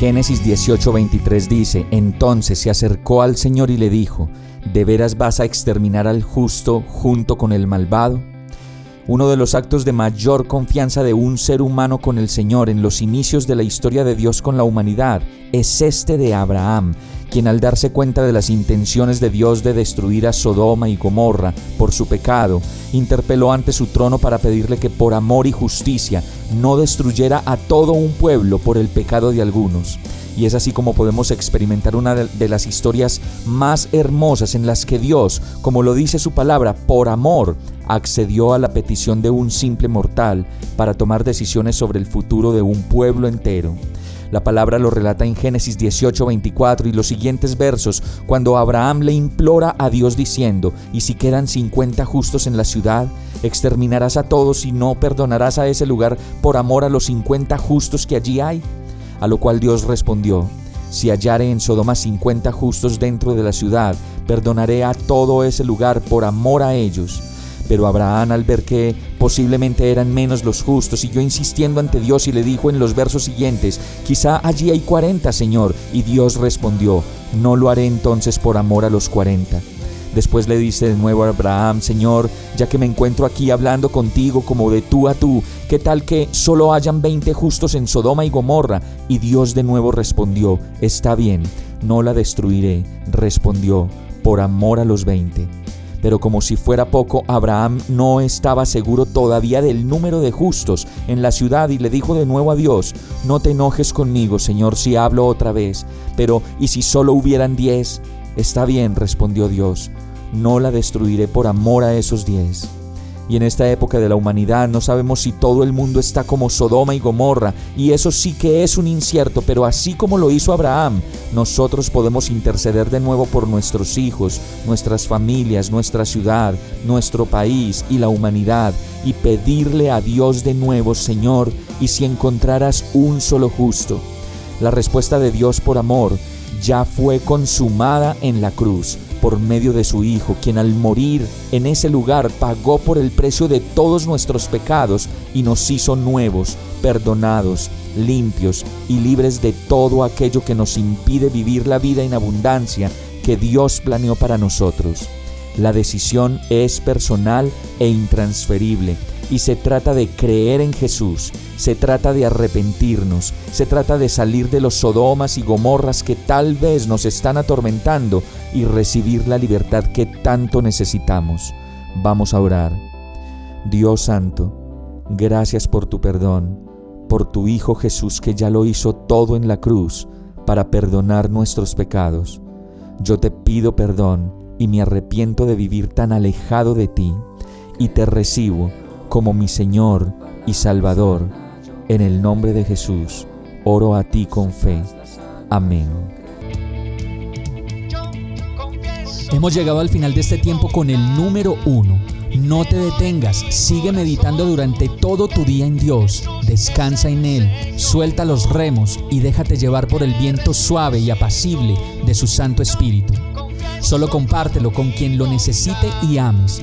Génesis 18:23 dice, entonces se acercó al Señor y le dijo, ¿de veras vas a exterminar al justo junto con el malvado? Uno de los actos de mayor confianza de un ser humano con el Señor en los inicios de la historia de Dios con la humanidad es este de Abraham, quien al darse cuenta de las intenciones de Dios de destruir a Sodoma y Gomorra por su pecado, interpeló ante su trono para pedirle que por amor y justicia no destruyera a todo un pueblo por el pecado de algunos. Y es así como podemos experimentar una de las historias más hermosas en las que Dios, como lo dice su palabra, por amor, accedió a la petición de un simple mortal para tomar decisiones sobre el futuro de un pueblo entero. La palabra lo relata en Génesis 18, 24 y los siguientes versos, cuando Abraham le implora a Dios diciendo, ¿y si quedan 50 justos en la ciudad? ¿Exterminarás a todos y no perdonarás a ese lugar por amor a los 50 justos que allí hay? A lo cual Dios respondió, si hallare en Sodoma 50 justos dentro de la ciudad, perdonaré a todo ese lugar por amor a ellos. Pero Abraham al ver que posiblemente eran menos los justos, siguió insistiendo ante Dios y le dijo en los versos siguientes, quizá allí hay 40, Señor. Y Dios respondió, no lo haré entonces por amor a los 40 Después le dice de nuevo a Abraham, Señor, ya que me encuentro aquí hablando contigo como de tú a tú, ¿qué tal que solo hayan veinte justos en Sodoma y Gomorra? Y Dios de nuevo respondió, está bien, no la destruiré, respondió, por amor a los veinte. Pero como si fuera poco, Abraham no estaba seguro todavía del número de justos en la ciudad y le dijo de nuevo a Dios, no te enojes conmigo, Señor, si hablo otra vez, pero ¿y si solo hubieran diez? Está bien, respondió Dios, no la destruiré por amor a esos diez. Y en esta época de la humanidad no sabemos si todo el mundo está como Sodoma y Gomorra, y eso sí que es un incierto, pero así como lo hizo Abraham, nosotros podemos interceder de nuevo por nuestros hijos, nuestras familias, nuestra ciudad, nuestro país y la humanidad, y pedirle a Dios de nuevo, Señor, y si encontraras un solo justo. La respuesta de Dios por amor ya fue consumada en la cruz por medio de su Hijo, quien al morir en ese lugar pagó por el precio de todos nuestros pecados y nos hizo nuevos, perdonados, limpios y libres de todo aquello que nos impide vivir la vida en abundancia que Dios planeó para nosotros. La decisión es personal e intransferible y se trata de creer en Jesús, se trata de arrepentirnos, se trata de salir de los sodomas y gomorras que tal vez nos están atormentando y recibir la libertad que tanto necesitamos. Vamos a orar. Dios Santo, gracias por tu perdón, por tu Hijo Jesús que ya lo hizo todo en la cruz para perdonar nuestros pecados. Yo te pido perdón y me arrepiento de vivir tan alejado de ti y te recibo como mi Señor y Salvador. En el nombre de Jesús, oro a ti con fe. Amén. Hemos llegado al final de este tiempo con el número uno. No te detengas, sigue meditando durante todo tu día en Dios, descansa en Él, suelta los remos y déjate llevar por el viento suave y apacible de su Santo Espíritu. Solo compártelo con quien lo necesite y ames